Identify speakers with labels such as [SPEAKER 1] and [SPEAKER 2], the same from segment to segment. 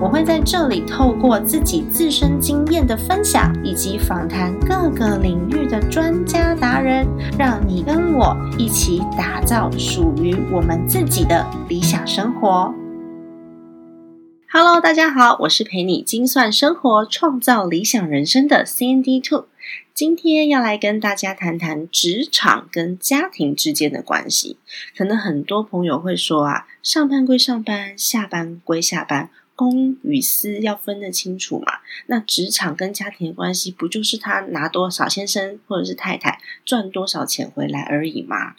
[SPEAKER 1] 我会在这里透过自己自身经验的分享，以及访谈各个领域的专家达人，让你跟我一起打造属于我们自己的理想生活。Hello，大家好，我是陪你精算生活、创造理想人生的 Sandy Two。今天要来跟大家谈谈职场跟家庭之间的关系。可能很多朋友会说啊，上班归上班，下班归下班，公与私要分得清楚嘛。那职场跟家庭的关系，不就是他拿多少先生或者是太太赚多少钱回来而已吗？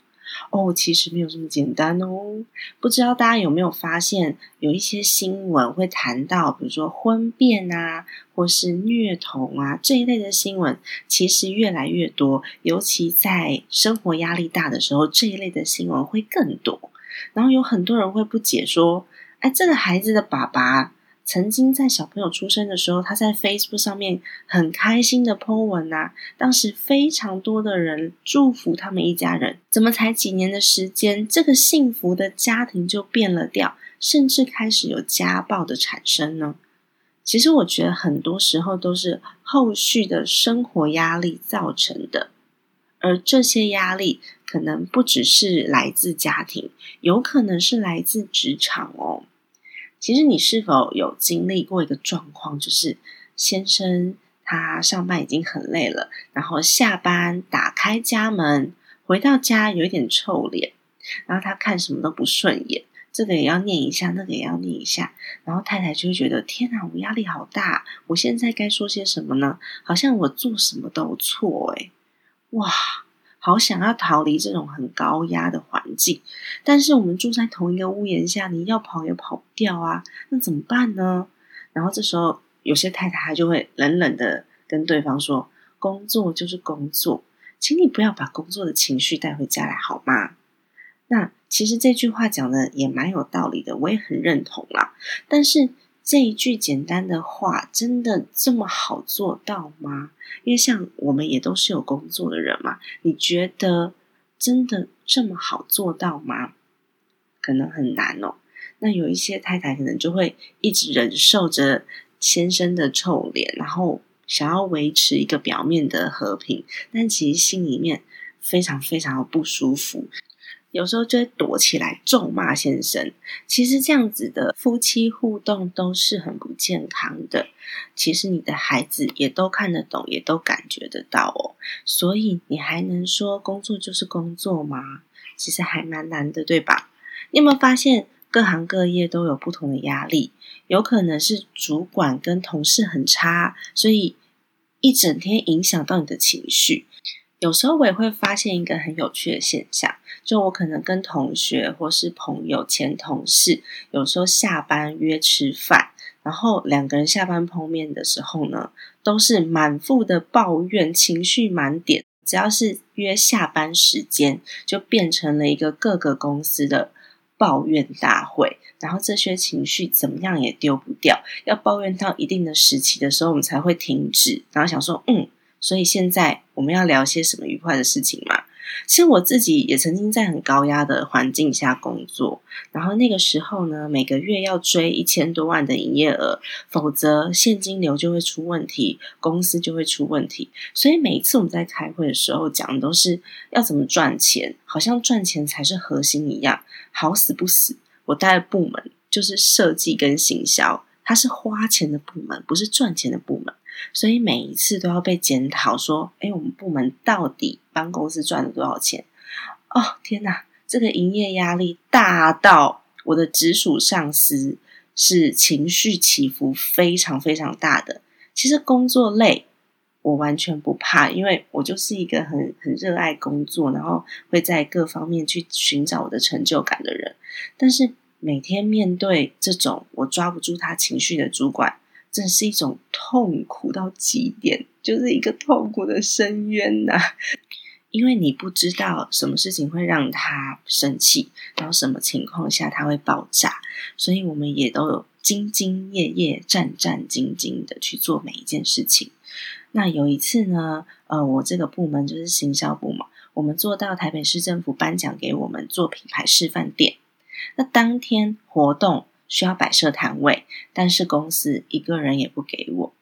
[SPEAKER 1] 哦，其实没有这么简单哦。不知道大家有没有发现，有一些新闻会谈到，比如说婚变啊，或是虐童啊这一类的新闻，其实越来越多。尤其在生活压力大的时候，这一类的新闻会更多。然后有很多人会不解说：“哎，这个孩子的爸爸。”曾经在小朋友出生的时候，他在 Facebook 上面很开心的 po 文呐，当时非常多的人祝福他们一家人。怎么才几年的时间，这个幸福的家庭就变了调，甚至开始有家暴的产生呢？其实我觉得很多时候都是后续的生活压力造成的，而这些压力可能不只是来自家庭，有可能是来自职场哦。其实你是否有经历过一个状况，就是先生他上班已经很累了，然后下班打开家门回到家有一点臭脸，然后他看什么都不顺眼，这个也要念一下，那个也要念一下，然后太太就会觉得天哪，我压力好大，我现在该说些什么呢？好像我做什么都错，诶哇！好想要逃离这种很高压的环境，但是我们住在同一个屋檐下，你要跑也跑不掉啊，那怎么办呢？然后这时候有些太太她就会冷冷的跟对方说：“工作就是工作，请你不要把工作的情绪带回家来，好吗？”那其实这句话讲的也蛮有道理的，我也很认同啦。但是。这一句简单的话，真的这么好做到吗？因为像我们也都是有工作的人嘛，你觉得真的这么好做到吗？可能很难哦。那有一些太太可能就会一直忍受着先生的臭脸，然后想要维持一个表面的和平，但其实心里面非常非常的不舒服。有时候就会躲起来咒骂先生，其实这样子的夫妻互动都是很不健康的。其实你的孩子也都看得懂，也都感觉得到哦。所以你还能说工作就是工作吗？其实还蛮难的，对吧？你有没有发现各行各业都有不同的压力？有可能是主管跟同事很差，所以一整天影响到你的情绪。有时候我也会发现一个很有趣的现象。就我可能跟同学或是朋友、前同事，有时候下班约吃饭，然后两个人下班碰面的时候呢，都是满腹的抱怨，情绪满点。只要是约下班时间，就变成了一个各个公司的抱怨大会。然后这些情绪怎么样也丢不掉，要抱怨到一定的时期的时候，我们才会停止。然后想说，嗯，所以现在我们要聊些什么愉快的事情嘛？其实我自己也曾经在很高压的环境下工作，然后那个时候呢，每个月要追一千多万的营业额，否则现金流就会出问题，公司就会出问题。所以每一次我们在开会的时候讲的都是要怎么赚钱，好像赚钱才是核心一样。好死不死，我带的部门就是设计跟行销，它是花钱的部门，不是赚钱的部门。所以每一次都要被检讨，说：“哎，我们部门到底帮公司赚了多少钱？”哦，天哪，这个营业压力大到我的直属上司是情绪起伏非常非常大的。其实工作累，我完全不怕，因为我就是一个很很热爱工作，然后会在各方面去寻找我的成就感的人。但是每天面对这种我抓不住他情绪的主管。真是一种痛苦到极点，就是一个痛苦的深渊呐！因为你不知道什么事情会让他生气，然后什么情况下他会爆炸，所以我们也都有兢兢业业、战战兢兢的去做每一件事情。那有一次呢，呃，我这个部门就是行销部嘛，我们做到台北市政府颁奖给我们做品牌示范店。那当天活动需要摆设摊位，但是公司一个人也不给我。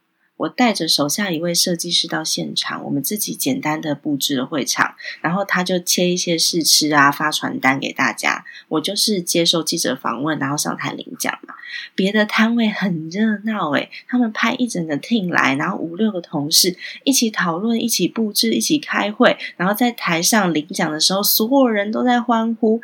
[SPEAKER 1] 我带着手下一位设计师到现场，我们自己简单的布置了会场，然后他就切一些试吃啊，发传单给大家。我就是接受记者访问，然后上台领奖嘛。别的摊位很热闹诶，他们派一整个 team 来，然后五六个同事一起讨论、一起布置、一起开会，然后在台上领奖的时候，所有人都在欢呼，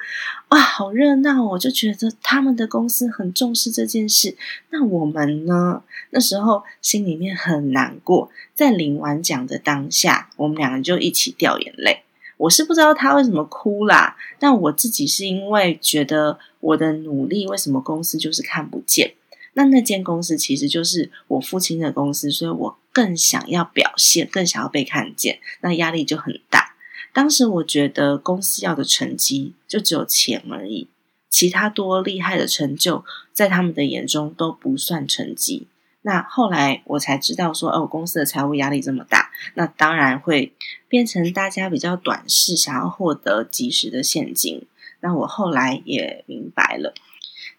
[SPEAKER 1] 哇，好热闹！我就觉得他们的公司很重视这件事。那我们呢？那时候心里面很很难过，在领完奖的当下，我们两个就一起掉眼泪。我是不知道他为什么哭啦，但我自己是因为觉得我的努力，为什么公司就是看不见？那那间公司其实就是我父亲的公司，所以我更想要表现，更想要被看见，那压力就很大。当时我觉得公司要的成绩就只有钱而已，其他多厉害的成就，在他们的眼中都不算成绩。那后来我才知道说，哦，公司的财务压力这么大，那当然会变成大家比较短视，想要获得及时的现金。那我后来也明白了，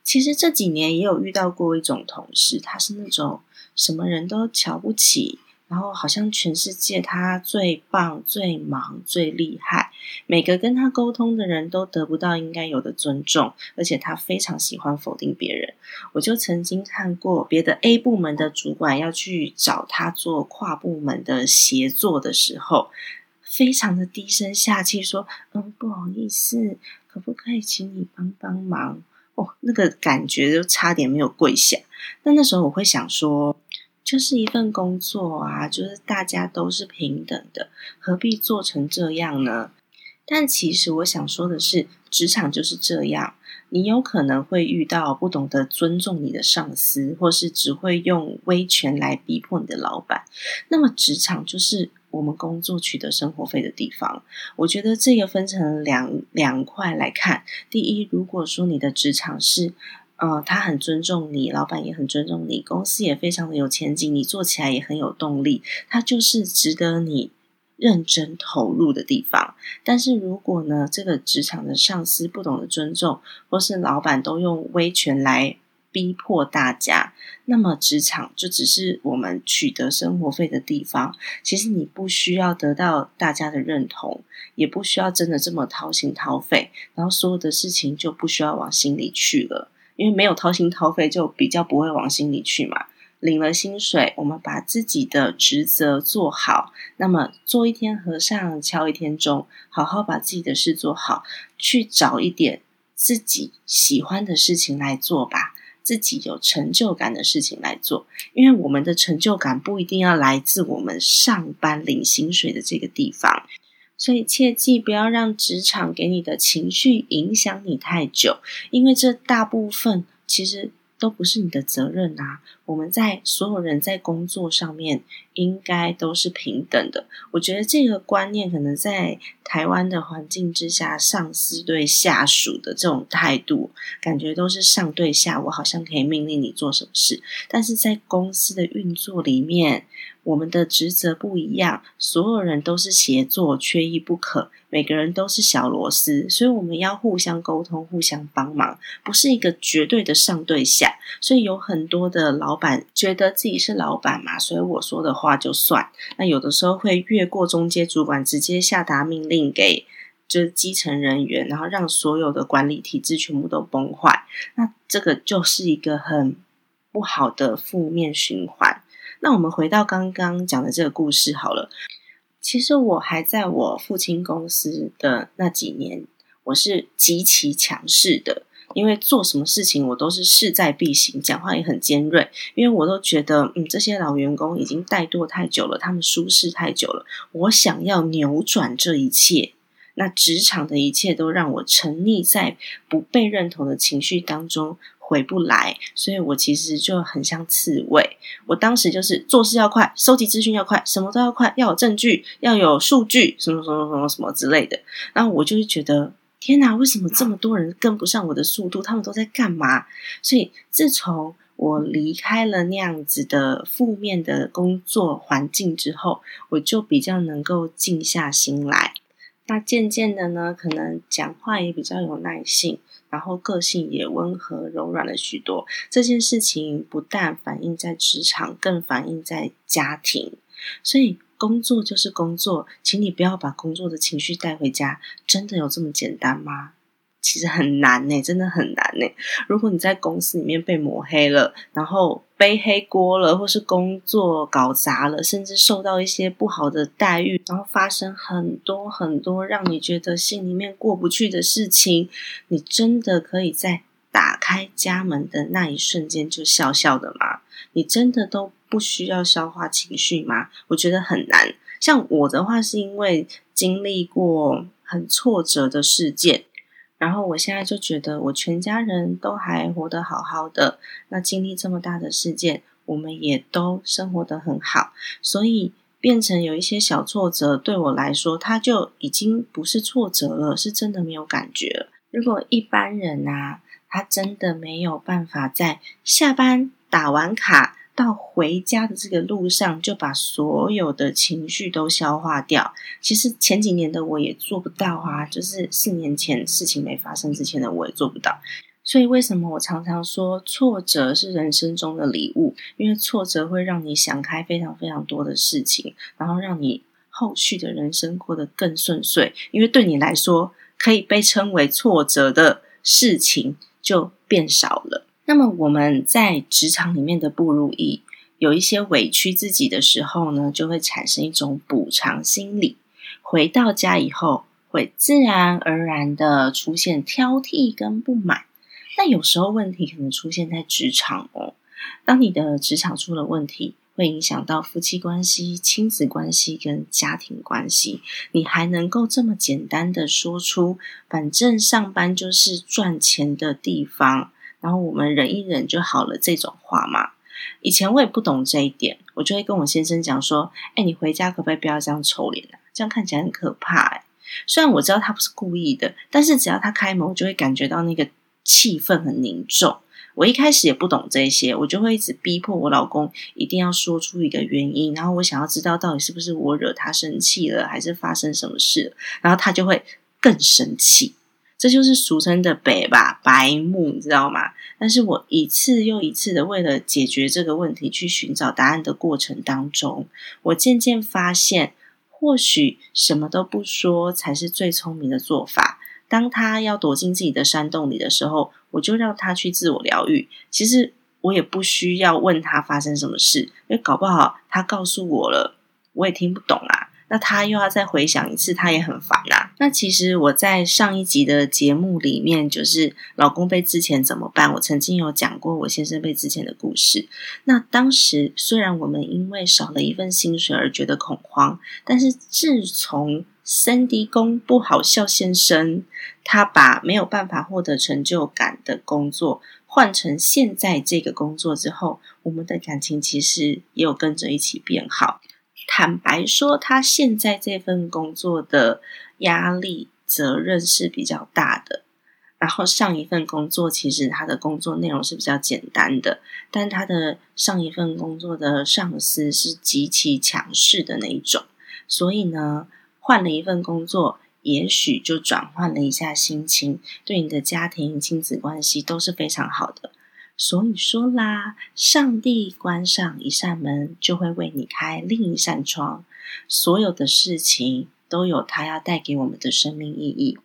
[SPEAKER 1] 其实这几年也有遇到过一种同事，他是那种什么人都瞧不起。然后好像全世界他最棒、最忙、最厉害，每个跟他沟通的人都得不到应该有的尊重，而且他非常喜欢否定别人。我就曾经看过别的 A 部门的主管要去找他做跨部门的协作的时候，非常的低声下气说：“嗯，不好意思，可不可以请你帮帮忙？”哦，那个感觉就差点没有跪下。但那时候我会想说。就是一份工作啊，就是大家都是平等的，何必做成这样呢？但其实我想说的是，职场就是这样，你有可能会遇到不懂得尊重你的上司，或是只会用威权来逼迫你的老板。那么，职场就是我们工作取得生活费的地方。我觉得这个分成两两块来看。第一，如果说你的职场是嗯，他很尊重你，老板也很尊重你，公司也非常的有前景，你做起来也很有动力，他就是值得你认真投入的地方。但是如果呢，这个职场的上司不懂得尊重，或是老板都用威权来逼迫大家，那么职场就只是我们取得生活费的地方。其实你不需要得到大家的认同，也不需要真的这么掏心掏肺，然后所有的事情就不需要往心里去了。因为没有掏心掏肺，就比较不会往心里去嘛。领了薪水，我们把自己的职责做好，那么做一天和尚敲一天钟，好好把自己的事做好，去找一点自己喜欢的事情来做吧，自己有成就感的事情来做。因为我们的成就感不一定要来自我们上班领薪水的这个地方。所以切记不要让职场给你的情绪影响你太久，因为这大部分其实。都不是你的责任啊！我们在所有人在工作上面应该都是平等的。我觉得这个观念可能在台湾的环境之下，上司对下属的这种态度，感觉都是上对下，我好像可以命令你做什么事。但是在公司的运作里面，我们的职责不一样，所有人都是协作，缺一不可。每个人都是小螺丝，所以我们要互相沟通、互相帮忙，不是一个绝对的上对下。所以有很多的老板觉得自己是老板嘛，所以我说的话就算。那有的时候会越过中介主管，直接下达命令给就是基层人员，然后让所有的管理体制全部都崩坏。那这个就是一个很不好的负面循环。那我们回到刚刚讲的这个故事好了。其实我还在我父亲公司的那几年，我是极其强势的，因为做什么事情我都是势在必行，讲话也很尖锐，因为我都觉得，嗯，这些老员工已经怠惰太久了，他们舒适太久了，我想要扭转这一切，那职场的一切都让我沉溺在不被认同的情绪当中。回不来，所以我其实就很像刺猬。我当时就是做事要快，收集资讯要快，什么都要快，要有证据，要有数据，什么什么什么什么之类的。然后我就会觉得，天哪，为什么这么多人跟不上我的速度？他们都在干嘛？所以自从我离开了那样子的负面的工作环境之后，我就比较能够静下心来。那渐渐的呢，可能讲话也比较有耐性。然后个性也温和柔软了许多。这件事情不但反映在职场，更反映在家庭。所以工作就是工作，请你不要把工作的情绪带回家。真的有这么简单吗？其实很难呢，真的很难呢。如果你在公司里面被抹黑了，然后背黑锅了，或是工作搞砸了，甚至受到一些不好的待遇，然后发生很多很多让你觉得心里面过不去的事情，你真的可以在打开家门的那一瞬间就笑笑的吗？你真的都不需要消化情绪吗？我觉得很难。像我的话，是因为经历过很挫折的事件。然后我现在就觉得，我全家人都还活得好好的。那经历这么大的事件，我们也都生活得很好，所以变成有一些小挫折，对我来说，它就已经不是挫折了，是真的没有感觉了。如果一般人啊，他真的没有办法在下班打完卡。到回家的这个路上，就把所有的情绪都消化掉。其实前几年的我也做不到啊，就是四年前事情没发生之前的我也做不到。所以为什么我常常说挫折是人生中的礼物？因为挫折会让你想开非常非常多的事情，然后让你后续的人生过得更顺遂。因为对你来说，可以被称为挫折的事情就变少了。那么我们在职场里面的不如意，有一些委屈自己的时候呢，就会产生一种补偿心理。回到家以后，会自然而然的出现挑剔跟不满。但有时候问题可能出现在职场哦。当你的职场出了问题，会影响到夫妻关系、亲子关系跟家庭关系，你还能够这么简单的说出“反正上班就是赚钱的地方”。然后我们忍一忍就好了，这种话嘛。以前我也不懂这一点，我就会跟我先生讲说：“哎，你回家可不可以不要这样臭脸啊？这样看起来很可怕。”哎，虽然我知道他不是故意的，但是只要他开门，我就会感觉到那个气氛很凝重。我一开始也不懂这些，我就会一直逼迫我老公一定要说出一个原因，然后我想要知道到底是不是我惹他生气了，还是发生什么事，然后他就会更生气。这就是俗称的北吧白目，你知道吗？但是我一次又一次的为了解决这个问题去寻找答案的过程当中，我渐渐发现，或许什么都不说才是最聪明的做法。当他要躲进自己的山洞里的时候，我就让他去自我疗愈。其实我也不需要问他发生什么事，因为搞不好他告诉我了，我也听不懂啊。那他又要再回想一次，他也很烦啊。那其实我在上一集的节目里面，就是老公被之前怎么办？我曾经有讲过我先生被之前的故事。那当时虽然我们因为少了一份薪水而觉得恐慌，但是自从三迪公不好笑先生他把没有办法获得成就感的工作换成现在这个工作之后，我们的感情其实也有跟着一起变好。坦白说，他现在这份工作的压力、责任是比较大的。然后上一份工作，其实他的工作内容是比较简单的，但他的上一份工作的上司是极其强势的那一种。所以呢，换了一份工作，也许就转换了一下心情，对你的家庭、亲子关系都是非常好的。所以说啦，上帝关上一扇门，就会为你开另一扇窗。所有的事情都有它要带给我们的生命意义。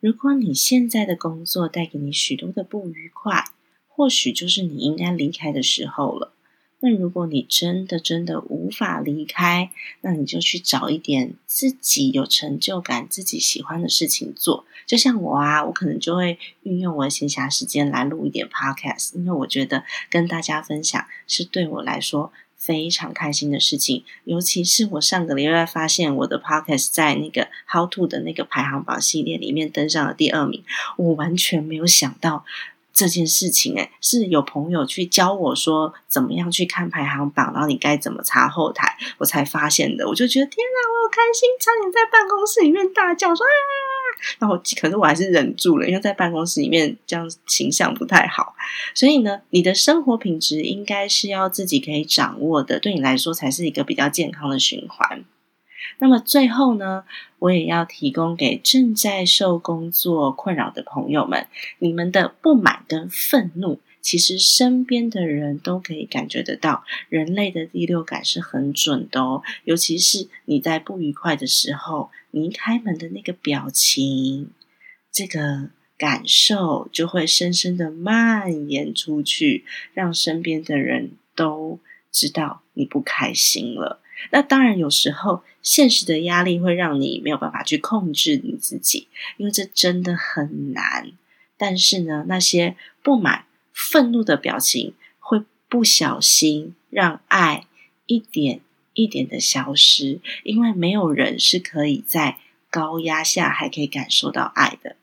[SPEAKER 1] 如果你现在的工作带给你许多的不愉快，或许就是你应该离开的时候了。那如果你真的真的无法离开，那你就去找一点自己有成就感、自己喜欢的事情做。就像我啊，我可能就会运用我的闲暇时间来录一点 podcast，因为我觉得跟大家分享是对我来说非常开心的事情。尤其是我上个礼拜发现我的 podcast 在那个 How to 的那个排行榜系列里面登上了第二名，我完全没有想到。这件事情，诶是有朋友去教我说怎么样去看排行榜，然后你该怎么查后台，我才发现的。我就觉得天哪，我好开心，差点在办公室里面大叫说啊！然后可是我还是忍住了，因为在办公室里面这样形象不太好。所以呢，你的生活品质应该是要自己可以掌握的，对你来说才是一个比较健康的循环。那么最后呢，我也要提供给正在受工作困扰的朋友们，你们的不满跟愤怒，其实身边的人都可以感觉得到。人类的第六感是很准的哦，尤其是你在不愉快的时候，你一开门的那个表情，这个感受就会深深的蔓延出去，让身边的人都知道你不开心了。那当然，有时候现实的压力会让你没有办法去控制你自己，因为这真的很难。但是呢，那些不满、愤怒的表情会不小心让爱一点一点的消失，因为没有人是可以在高压下还可以感受到爱的。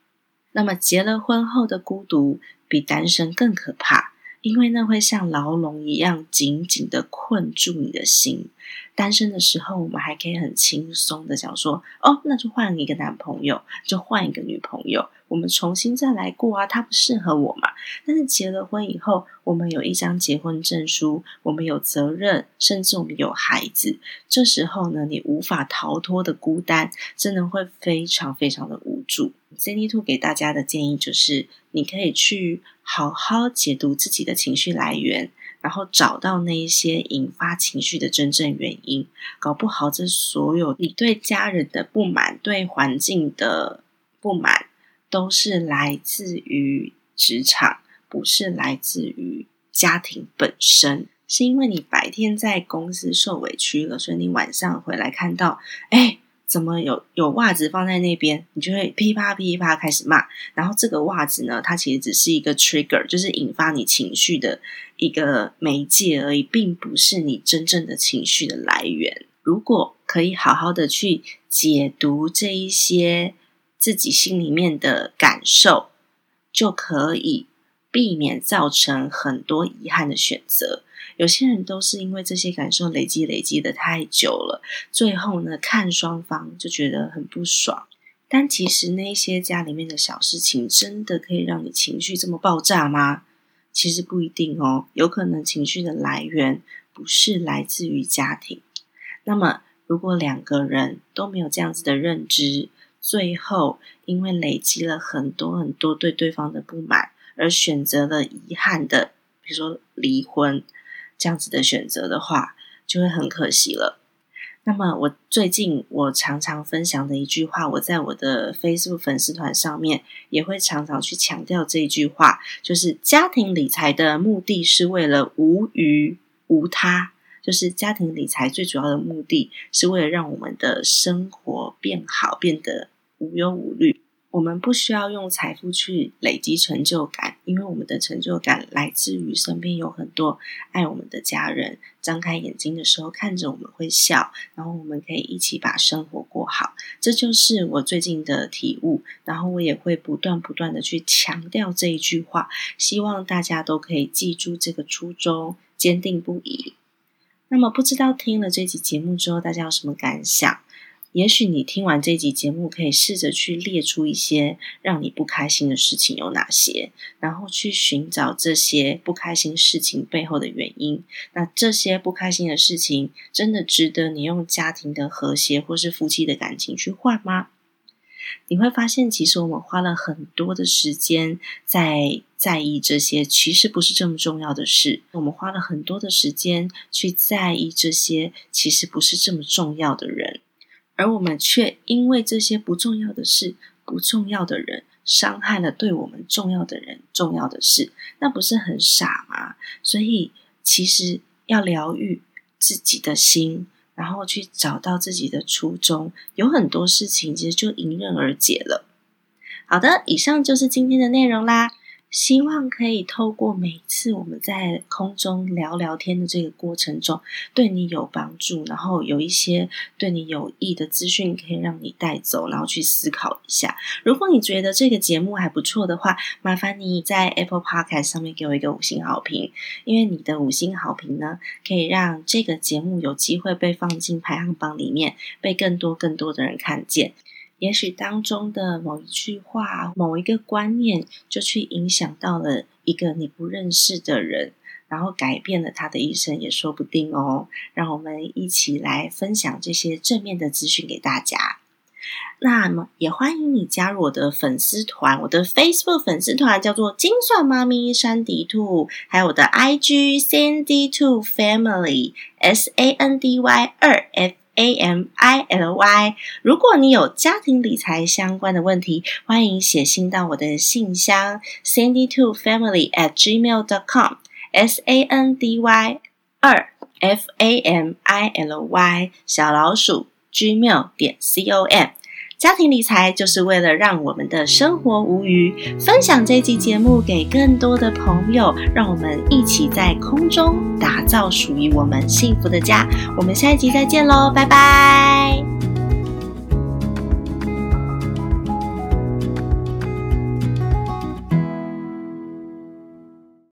[SPEAKER 1] 那么，结了婚后的孤独比单身更可怕。因为那会像牢笼一样紧紧的困住你的心。单身的时候，我们还可以很轻松的讲说：“哦，那就换一个男朋友，就换一个女朋友，我们重新再来过啊，他不适合我嘛。”但是结了婚以后，我们有一张结婚证书，我们有责任，甚至我们有孩子。这时候呢，你无法逃脱的孤单，真的会非常非常的无助。c n d Two 给大家的建议就是，你可以去好好解读自己的情绪来源，然后找到那一些引发情绪的真正原因。搞不好，这所有你对家人的不满、对环境的不满，都是来自于职场，不是来自于家庭本身。是因为你白天在公司受委屈了，所以你晚上回来看到，哎。怎么有有袜子放在那边，你就会噼啪噼啪开始骂。然后这个袜子呢，它其实只是一个 trigger，就是引发你情绪的一个媒介而已，并不是你真正的情绪的来源。如果可以好好的去解读这一些自己心里面的感受，就可以避免造成很多遗憾的选择。有些人都是因为这些感受累积累积的太久了，最后呢，看双方就觉得很不爽。但其实那些家里面的小事情，真的可以让你情绪这么爆炸吗？其实不一定哦，有可能情绪的来源不是来自于家庭。那么，如果两个人都没有这样子的认知，最后因为累积了很多很多对对方的不满，而选择了遗憾的，比如说离婚。这样子的选择的话，就会很可惜了。那么，我最近我常常分享的一句话，我在我的 Facebook 粉丝团上面也会常常去强调这一句话，就是家庭理财的目的是为了无余无他，就是家庭理财最主要的目的是为了让我们的生活变好，变得无忧无虑。我们不需要用财富去累积成就感，因为我们的成就感来自于身边有很多爱我们的家人，张开眼睛的时候看着我们会笑，然后我们可以一起把生活过好。这就是我最近的体悟，然后我也会不断不断的去强调这一句话，希望大家都可以记住这个初衷，坚定不移。那么，不知道听了这集节目之后，大家有什么感想？也许你听完这集节目，可以试着去列出一些让你不开心的事情有哪些，然后去寻找这些不开心事情背后的原因。那这些不开心的事情，真的值得你用家庭的和谐或是夫妻的感情去换吗？你会发现，其实我们花了很多的时间在在意这些其实不是这么重要的事。我们花了很多的时间去在意这些其实不是这么重要的人。而我们却因为这些不重要的事、不重要的人，伤害了对我们重要的人、重要的事，那不是很傻吗？所以，其实要疗愈自己的心，然后去找到自己的初衷，有很多事情其实就迎刃而解了。好的，以上就是今天的内容啦。希望可以透过每次我们在空中聊聊天的这个过程中，对你有帮助，然后有一些对你有益的资讯可以让你带走，然后去思考一下。如果你觉得这个节目还不错的话，麻烦你在 Apple Podcast 上面给我一个五星好评，因为你的五星好评呢，可以让这个节目有机会被放进排行榜里面，被更多更多的人看见。也许当中的某一句话、某一个观念，就去影响到了一个你不认识的人，然后改变了他的一生，也说不定哦。让我们一起来分享这些正面的资讯给大家。那么，也欢迎你加入我的粉丝团，我的 Facebook 粉丝团叫做“精算妈咪山迪兔”，还有我的 IG Sandy Two Family S A N D Y 二 F。A M I L Y，如果你有家庭理财相关的问题，欢迎写信到我的信箱 Sandy Two Family at gmail dot com S A N D Y 二 F A M I L Y 小老鼠 gmail 点 C O M。家庭理财就是为了让我们的生活无余。分享这期节目给更多的朋友，让我们一起在空中打造属于我们幸福的家。我们下一集再见喽，拜拜。